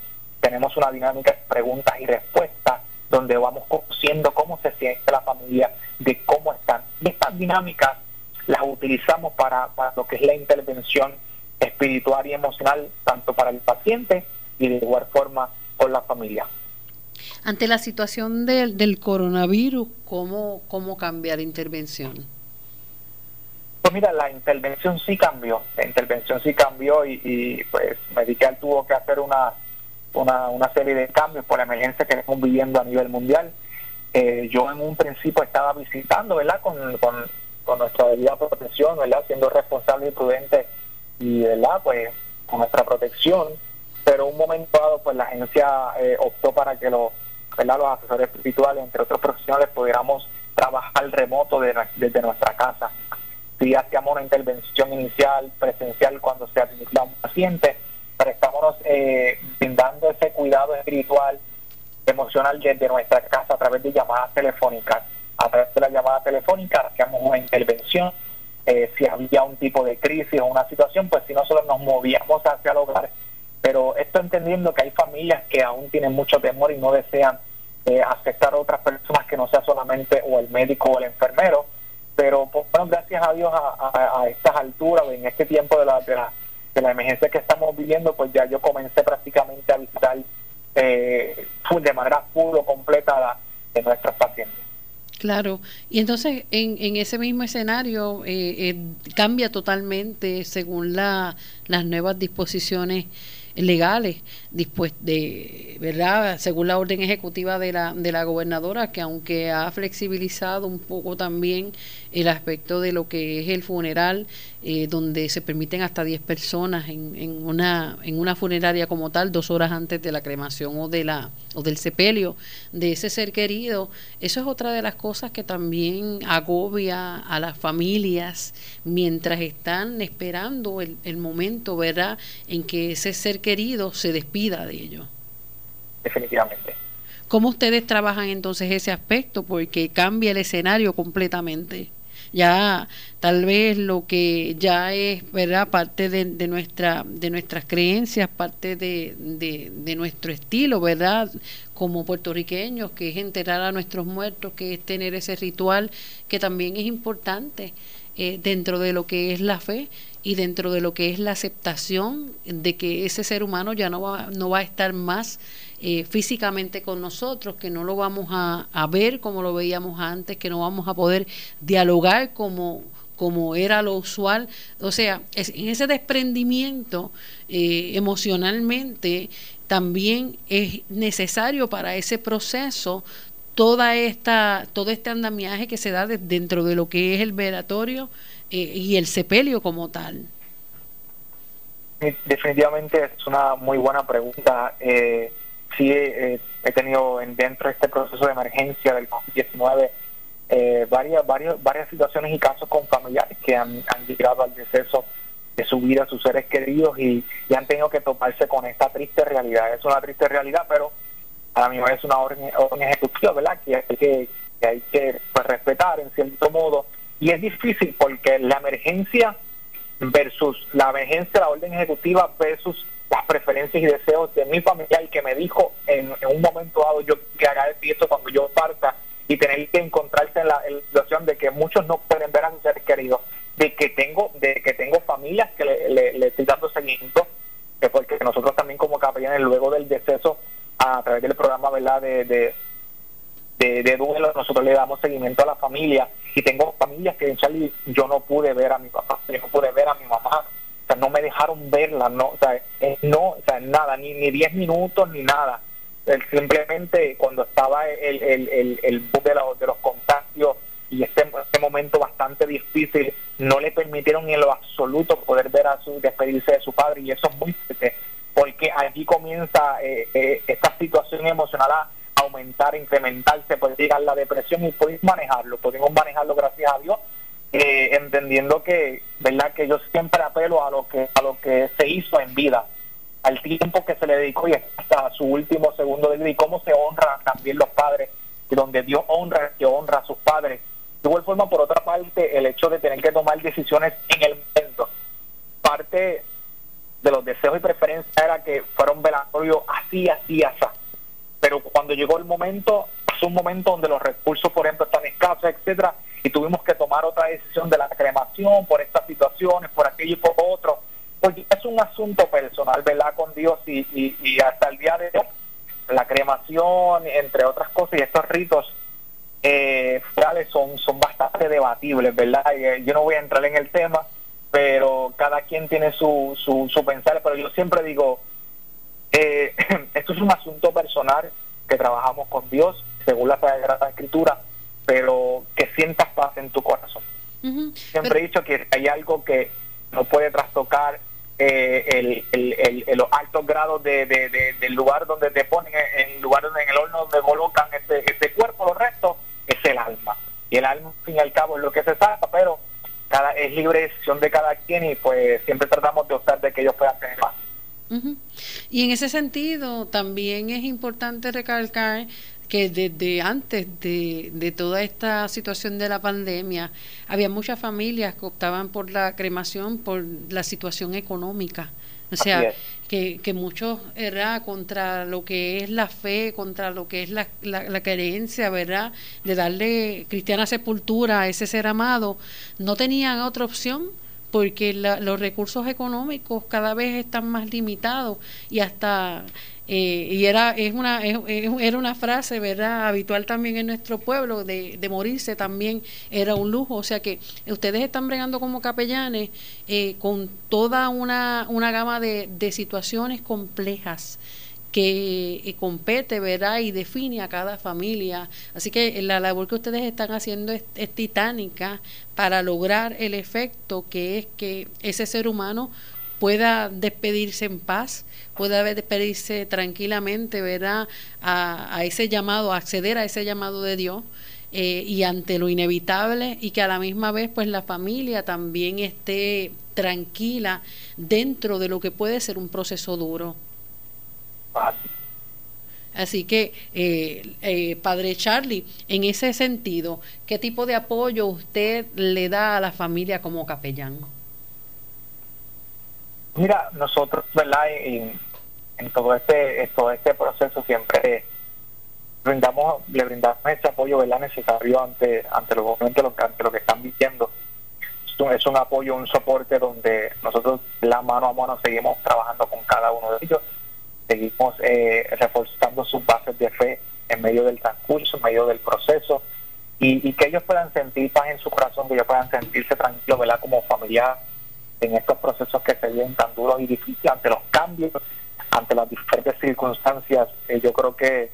tenemos una dinámica de preguntas y respuestas donde vamos conociendo cómo se siente la familia, de cómo están. Y estas dinámicas las utilizamos para, lo que es la intervención espiritual y emocional, tanto para el paciente y de igual forma con la familia. Ante la situación del, del coronavirus, ¿cómo, ¿cómo cambia la intervención? Pues mira, la intervención sí cambió, la intervención sí cambió y, y pues Medical tuvo que hacer una una, una serie de cambios por la emergencia que estamos viviendo a nivel mundial. Eh, yo en un principio estaba visitando, ¿verdad? Con, con, nuestra debida protección, ¿verdad? Siendo responsable y prudente y, ¿verdad? Pues con nuestra protección. Pero un momento dado, pues la agencia eh, optó para que los, ¿verdad? los asesores espirituales, entre otros profesionales, pudiéramos trabajar remoto desde nuestra casa. Si hacíamos una intervención inicial, presencial, cuando se administra un paciente, pero estamos eh, brindando ese cuidado espiritual, emocional desde nuestra casa a través de llamadas telefónicas. A través de la llamada telefónica hacíamos una intervención. Eh, si había un tipo de crisis o una situación, pues si nosotros nos movíamos hacia el hogar. Pero esto entendiendo que hay familias que aún tienen mucho temor y no desean eh, aceptar a otras personas que no sea solamente o el médico o el enfermero. Pero pues, bueno, gracias a Dios a, estas alturas, en este tiempo de la, de la de la emergencia que estamos viviendo, pues ya yo comencé prácticamente a visitar eh, de manera puro, completa de nuestros pacientes. Claro, y entonces en, en ese mismo escenario eh, eh, cambia totalmente según la, las nuevas disposiciones legales de verdad según la orden ejecutiva de la de la gobernadora que aunque ha flexibilizado un poco también el aspecto de lo que es el funeral eh, donde se permiten hasta 10 personas en, en, una, en una funeraria como tal, dos horas antes de la cremación o, de la, o del sepelio de ese ser querido. Eso es otra de las cosas que también agobia a las familias mientras están esperando el, el momento, ¿verdad?, en que ese ser querido se despida de ellos. Definitivamente. ¿Cómo ustedes trabajan entonces ese aspecto? Porque cambia el escenario completamente ya tal vez lo que ya es verdad parte de, de nuestra de nuestras creencias parte de, de, nuestro estilo verdad como puertorriqueños que es enterrar a nuestros muertos que es tener ese ritual que también es importante eh, dentro de lo que es la fe y dentro de lo que es la aceptación de que ese ser humano ya no va, no va a estar más eh, físicamente con nosotros, que no lo vamos a, ver como lo veíamos antes, que no vamos a poder dialogar como, como era lo usual. O sea, en ese desprendimiento eh, emocionalmente también es necesario para ese proceso toda esta, todo este andamiaje que se da dentro de lo que es el velatorio eh, y el sepelio como tal. Definitivamente es una muy buena pregunta. Eh, sí eh, he tenido en, dentro de este proceso de emergencia del COVID-19 eh, varias, varias, situaciones y casos con familiares que han, llegado al deceso de su vida, sus seres queridos y, han tenido que toparse con esta triste realidad. Es una triste realidad, pero a mí es una orden, ejecutiva, ¿verdad? Que hay que, pues, respetar en cierto modo. Y es difícil porque la emergencia versus la emergencia, la orden ejecutiva versus las preferencias y deseos de mi familiar que me dijo en, un momento dado yo que haga esto cuando yo parta y tener que encontrarse en la, situación de que muchos no pueden ver a sus seres queridos, de que tengo, de que tengo familias que le, estoy dando seguimiento, que porque nosotros también como capellanes luego del deceso a través del programa verdad de, de, de, duelo nosotros le damos seguimiento a la familia. Y tengo familias que en Charlie yo no pude ver a mi papá, yo no pude ver a mi mamá, no me dejaron verla, no, o sea, no, o sea, nada, ni ni 10 minutos ni nada. simplemente cuando estaba el, el, el, el de, de los contagios y este, este momento bastante difícil, no le permitieron en lo absoluto poder ver a su despedirse de su padre y eso es muy porque allí comienza eh, eh, esta situación emocional a aumentar, incrementarse, puede llegar la depresión y podemos manejarlo, podemos manejarlo gracias a Dios eh, entendiendo que verdad que yo siempre apelo a lo que a lo que se hizo en vida al tiempo que se le dedicó y hasta su último segundo de vida y cómo se honra también los padres y donde Dios honra que honra a sus padres. De igual forma por otra parte el hecho de tener que tomar decisiones en el momento parte de los deseos y preferencias era que fuera un velatorio así así así pero cuando llegó el momento es un momento donde los recursos por ejemplo están escasos etcétera y tuvimos que tomar otra decisión de la cremación por estas situaciones, por aquello y por otro, porque es un asunto personal, ¿verdad? Con Dios y, y, hasta el día de hoy, la cremación, entre otras cosas, y estos ritos eh, son, son bastante debatibles, ¿verdad? Eh, yo no voy a entrar en el tema, pero cada quien tiene su, su, su pensar, pero yo siempre digo, eh, esto es un asunto personal que trabajamos con Dios, según la Sagrada Escritura, pero que sientas paz en tu corazón. Siempre he dicho que hay algo que no puede trastocar eh, el, los altos grados de, del lugar donde te ponen, en el lugar donde en el horno donde colocan este, este cuerpo, los restos, es el alma. Y el alma, al fin y al cabo, es lo que se saca, pero cada es libre decisión de cada quien y pues siempre tratamos de optar de que ellos puedan tener más. Y en ese sentido, también es importante recalcar que desde antes de, de, toda esta situación de la pandemia, había muchas familias que optaban por la cremación por la situación económica. O sea, que, que muchos era contra lo que es la fe, contra lo que es la, la, creencia, ¿verdad? De darle cristiana sepultura a ese ser amado, no tenían otra opción porque los recursos económicos cada vez están más limitados y hasta eh, y era es una era una frase verdad habitual también en nuestro pueblo de, morirse también era un lujo. O sea que ustedes están bregando como capellanes eh, con toda una, una gama de situaciones complejas que eh, compete, ¿verdad? Y define a cada familia. Así que la labor que ustedes están haciendo es, titánica para lograr el efecto que es que ese ser humano pueda despedirse en paz, pueda despedirse tranquilamente, ¿verdad? A, ese llamado, acceder a ese llamado de Dios. Eh, y ante lo inevitable y que a la misma vez pues la familia también esté tranquila dentro de lo que puede ser un proceso duro. Así que, eh, eh, Padre Charlie, en ese sentido, ¿qué tipo de apoyo usted le da a la familia como capellán? Mira, nosotros, ¿verdad? En, todo este todo este proceso siempre brindamos le brindamos ese apoyo ¿verdad? necesario ante ante los momentos ante lo que están viviendo es un apoyo un soporte donde nosotros la mano a mano seguimos trabajando con cada uno de ellos seguimos eh, reforzando sus bases de fe en medio del transcurso, en medio del proceso, y, que ellos puedan sentir paz en su corazón, que ellos puedan sentirse tranquilos, ¿verdad? Como familiar en estos procesos que se vienen tan duros y difíciles ante los cambios, ante las diferentes circunstancias. Eh, yo creo que,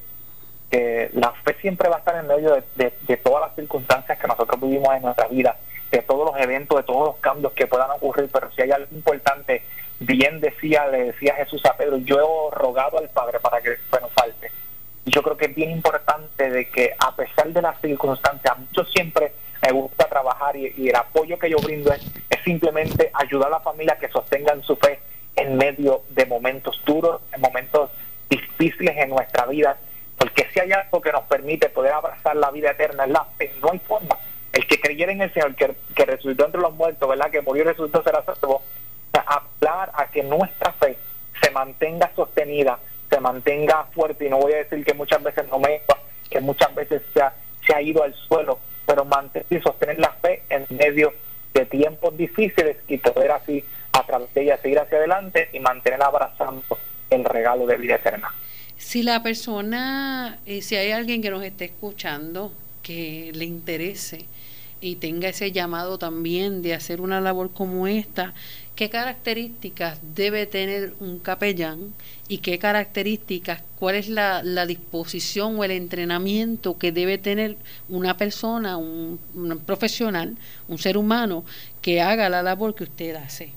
la fe siempre va a estar en medio de todas las circunstancias que nosotros vivimos en nuestra vida, de todos los eventos, de todos los cambios que puedan ocurrir, pero si hay algo importante bien decía, le decía Jesús a Pedro, yo he rogado al Padre para que no falte. Yo creo que es bien importante de que a pesar de las circunstancias, yo siempre me gusta trabajar y, el apoyo que yo brindo es, simplemente ayudar a la familia que sostengan su fe en medio de momentos duros, en momentos difíciles en nuestra vida, porque si hay algo que nos permite poder abrazar la vida eterna es la fe, no hay forma. El que creyera en el Señor, que, que resucitó entre los muertos, ¿verdad? Que murió y resucitó será salvo, a que nuestra fe se mantenga sostenida, se mantenga fuerte, y no voy a decir que muchas veces no me que muchas veces se ha, se ha ido al suelo, pero mantener y sostener la fe en medio de tiempos difíciles y poder así a través de ella seguir hacia adelante y mantener abrazando el regalo de vida eterna. Si la persona, eh, si hay alguien que nos esté escuchando que le interese y tenga ese llamado también de hacer una labor como esta, qué características debe tener un capellán y qué características, cuál es la, disposición o el entrenamiento que debe tener una persona, un, profesional, un ser humano que haga la labor que usted hace.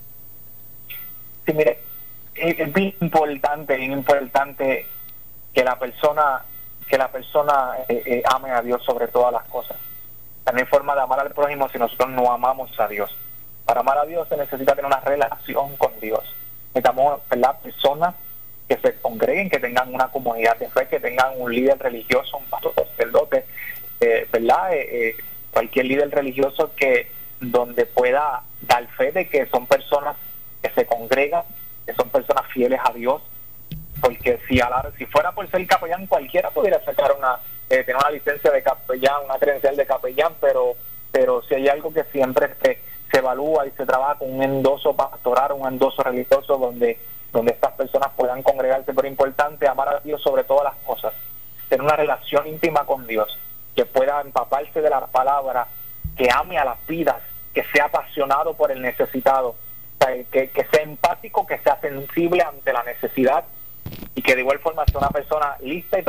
Sí, mire, es bien importante, bien importante que la persona que la persona eh, eh, ame a Dios sobre todas las cosas. También forma de amar al prójimo si nosotros no amamos a Dios. Para amar a Dios se necesita tener una relación con Dios. Necesitamos ¿verdad? personas que se congreguen, que tengan una comunidad de fe, que tengan un líder religioso, un pastor sacerdote, eh, ¿verdad? Eh, eh, cualquier líder religioso que donde pueda dar fe de que son personas que se congregan, que son personas fieles a Dios, porque si a si fuera por ser capellán cualquiera pudiera sacar una tener una licencia de capellán, una credencial de capellán, pero pero si hay algo que siempre se evalúa y se trabaja con un endoso pastoral, un endoso religioso donde, donde estas personas puedan congregarse, pero importante amar a Dios sobre todas las cosas, tener una relación íntima con Dios, que pueda empaparse de la palabra, que ame a las vidas, que sea apasionado por el necesitado, que, que sea empático, que sea sensible ante la necesidad y que de igual forma sea una persona lista y,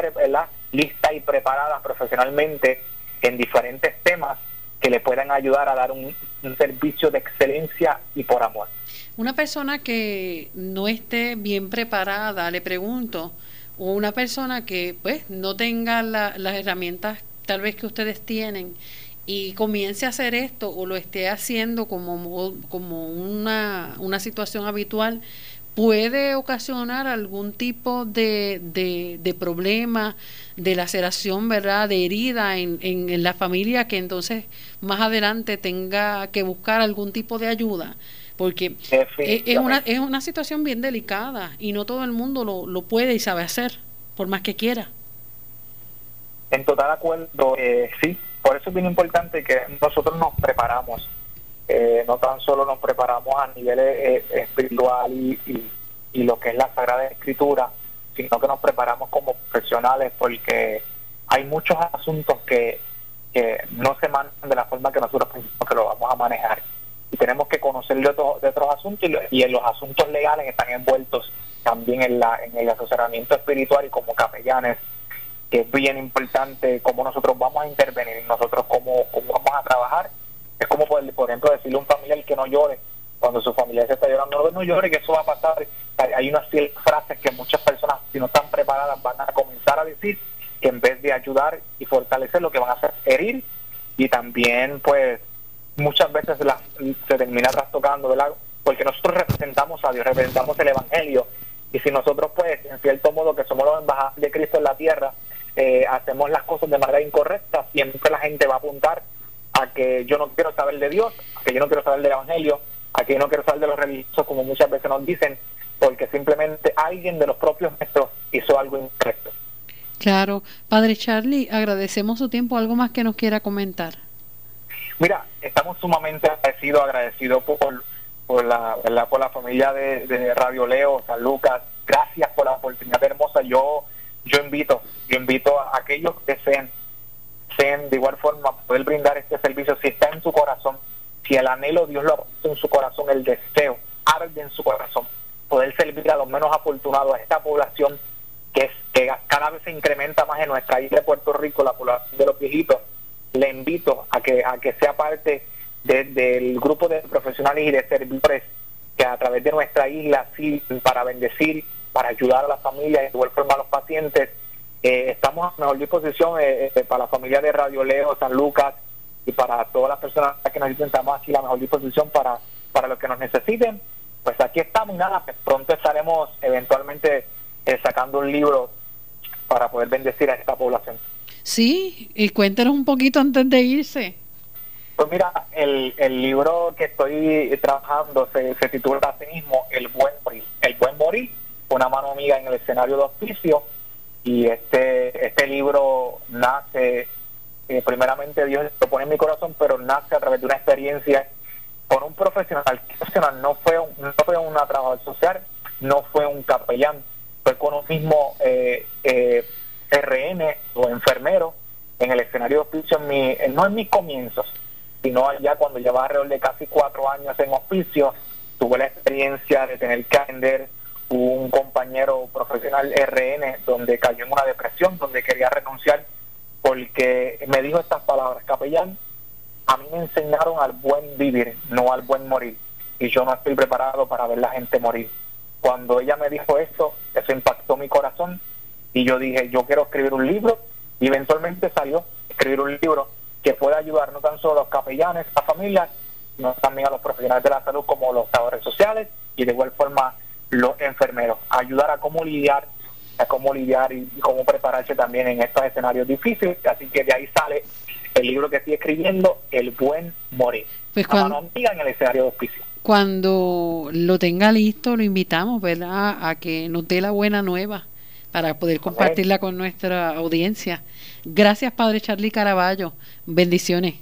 lista y preparada profesionalmente en diferentes temas que le puedan ayudar a dar un, servicio de excelencia y por amor. Una persona que no esté bien preparada, le pregunto, o una persona que pues no tenga las herramientas tal vez que ustedes tienen y comience a hacer esto o lo esté haciendo como, como una, una situación habitual, puede ocasionar algún tipo de, de, problema, de laceración, ¿verdad? De herida en, en, la familia que entonces más adelante tenga que buscar algún tipo de ayuda. Porque es, una, es una situación bien delicada y no todo el mundo lo, lo puede y sabe hacer, por más que quiera. En total acuerdo, eh, sí. Por eso es bien importante que nosotros nos preparamos eh, no tan solo nos preparamos a nivel eh, espiritual y, y, lo que es la Sagrada Escritura, sino que nos preparamos como profesionales porque hay muchos asuntos que, que no se manejan de la forma que nosotros pensamos que lo vamos a manejar. Y tenemos que conocer de, de otros asuntos y, en los asuntos legales están envueltos también en, la, en el asesoramiento espiritual y como capellanes que es bien importante cómo nosotros vamos a intervenir, nosotros cómo, cómo vamos a trabajar es como, por, ejemplo, decirle a un familiar que no llore cuando su familia se está llorando, no, llore, que eso va a pasar. Hay unas frases que muchas personas, si no están preparadas, van a comenzar a decir que en vez de ayudar y fortalecer, lo que van a hacer es herir y también, pues, muchas veces se termina trastocando, ¿verdad? Porque nosotros representamos a Dios, representamos el Evangelio y si nosotros, pues, en cierto modo que somos los embajadores de Cristo en la tierra, eh, hacemos las cosas de manera incorrecta, siempre la gente va a apuntar a que yo no quiero saber de Dios, a que yo no quiero saber del Evangelio, a que yo no quiero saber de los religiosos, como muchas veces nos dicen, porque simplemente alguien de los propios nuestros hizo algo incorrecto. Claro. Padre Charlie, agradecemos su tiempo. ¿Algo más que nos quiera comentar? Mira, estamos sumamente agradecidos, agradecidos por, por, la, por la familia de, Radio Leo, San Lucas. Gracias por la oportunidad hermosa. Yo, yo invito, yo invito a aquellos que sean sean de igual forma poder brindar este servicio si está en su corazón, si el anhelo Dios lo ha en su corazón, el deseo arde en su corazón, poder servir a los menos afortunados, a esta población que, es, que cada vez se incrementa más en nuestra isla de Puerto Rico, la población de los viejitos, le invito a que, a que sea parte del grupo de profesionales y de servidores que a través de nuestra isla sirven para bendecir, para ayudar a la familia y de igual forma a los pacientes eh, estamos a mejor disposición eh, eh, para la familia de Radio Leo, San Lucas y para todas las personas que nos estamos aquí a mejor disposición para, para los que nos necesiten. Pues aquí estamos y nada, pues pronto estaremos eventualmente sacando un libro para poder bendecir a esta población. Sí, y cuéntanos un poquito antes de irse. Pues mira, el, el libro que estoy trabajando se, se titula así mismo El Buen Morir. El Buen Morir, una mano amiga en el escenario de hospicio y este este libro nace eh, primeramente Dios lo pone en mi corazón pero nace a través de una experiencia con un profesional profesional no fue un, no fue una trabajador social no fue un capellán fue con un mismo eh, eh, RN o enfermero en el escenario de hospicio en mi, no en mis comienzos sino allá cuando llevaba alrededor de casi cuatro años en hospicio tuve la experiencia de tener que atender un compañero profesional RN donde cayó en una depresión, donde quería renunciar porque me dijo estas palabras, capellán, a mí me enseñaron al buen vivir, no al buen morir, y yo no estoy preparado para ver la gente morir. Cuando ella me dijo eso, eso impactó mi corazón y yo dije, yo quiero escribir un libro y eventualmente salió escribir un libro que pueda ayudar no tan solo a los capellanes, a familias, sino también a los profesionales de la salud como los trabajadores sociales y de igual forma los enfermeros, ayudar a cómo lidiar, a cómo lidiar y, cómo prepararse también en estos escenarios difíciles. Así que de ahí sale el libro que estoy escribiendo, El Buen Morir. Pues cuando, en el escenario de hospicio. Cuando lo tenga listo, lo invitamos, ¿verdad?, a que nos dé la buena nueva para poder compartirla con nuestra audiencia. Gracias, Padre Charlie Caraballo. Bendiciones.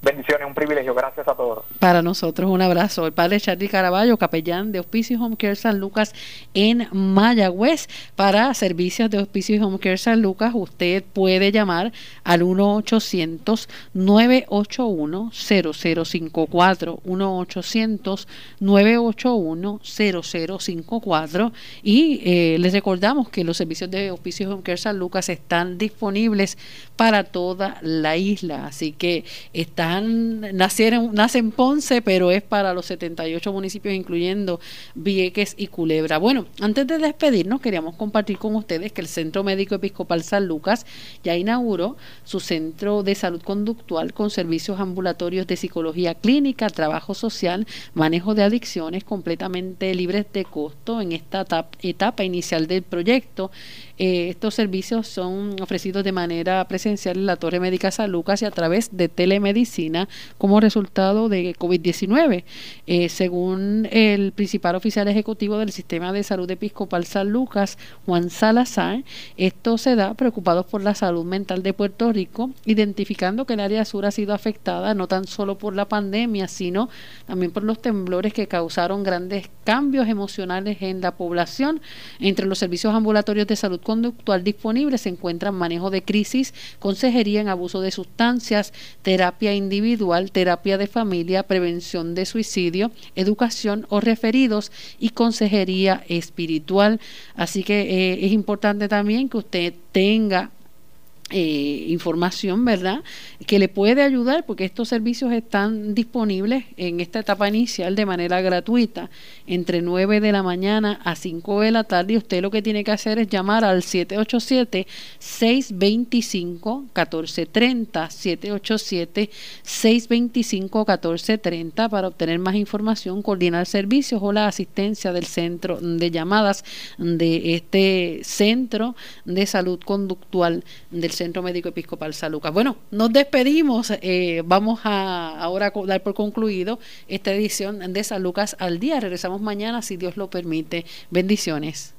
Bendiciones, un privilegio. Gracias a todos. Para nosotros, un abrazo. El padre Charlie Caraballo, capellán de Hospicio Home Care San Lucas en Mayagüez. Para servicios de Hospicio Home Care San Lucas, usted puede llamar al 1-800-981-0054. 1-800-981-0054. Y eh, les recordamos que los servicios de Hospicio Home Care San Lucas están disponibles para toda la isla. Así que está nacieron, nace en Ponce, pero es para los 78 municipios, incluyendo Vieques y Culebra. Bueno, antes de despedirnos, queríamos compartir con ustedes que el Centro Médico Episcopal San Lucas ya inauguró su centro de salud conductual con servicios ambulatorios de psicología clínica, trabajo social, manejo de adicciones completamente libres de costo en esta etapa inicial del proyecto. Eh, estos servicios son ofrecidos de manera presencial en la Torre Médica San Lucas y a través de telemedicina como resultado de COVID-19. Eh, según el principal oficial ejecutivo del Sistema de Salud Episcopal San Lucas, Juan Salazar, esto se da preocupados por la salud mental de Puerto Rico, identificando que el área sur ha sido afectada no tan solo por la pandemia, sino también por los temblores que causaron grandes cambios emocionales en la población. Entre los servicios ambulatorios de salud conductual disponible se encuentran manejo de crisis, consejería en abuso de sustancias, terapia individual, terapia de familia, prevención de suicidio, educación o referidos y consejería espiritual. Así que eh, es importante también que usted tenga eh, información, ¿verdad? Que le puede ayudar porque estos servicios están disponibles en esta etapa inicial de manera gratuita entre 9 de la mañana a 5 de la tarde y usted lo que tiene que hacer es llamar al 787-625-1430, 787-625-1430 para obtener más información, coordinar servicios o la asistencia del centro de llamadas de este centro de salud conductual del Centro Médico Episcopal San Lucas. Bueno, nos despedimos. Eh, vamos a ahora dar por concluido esta edición de San Lucas al día. Regresamos mañana, si Dios lo permite. Bendiciones.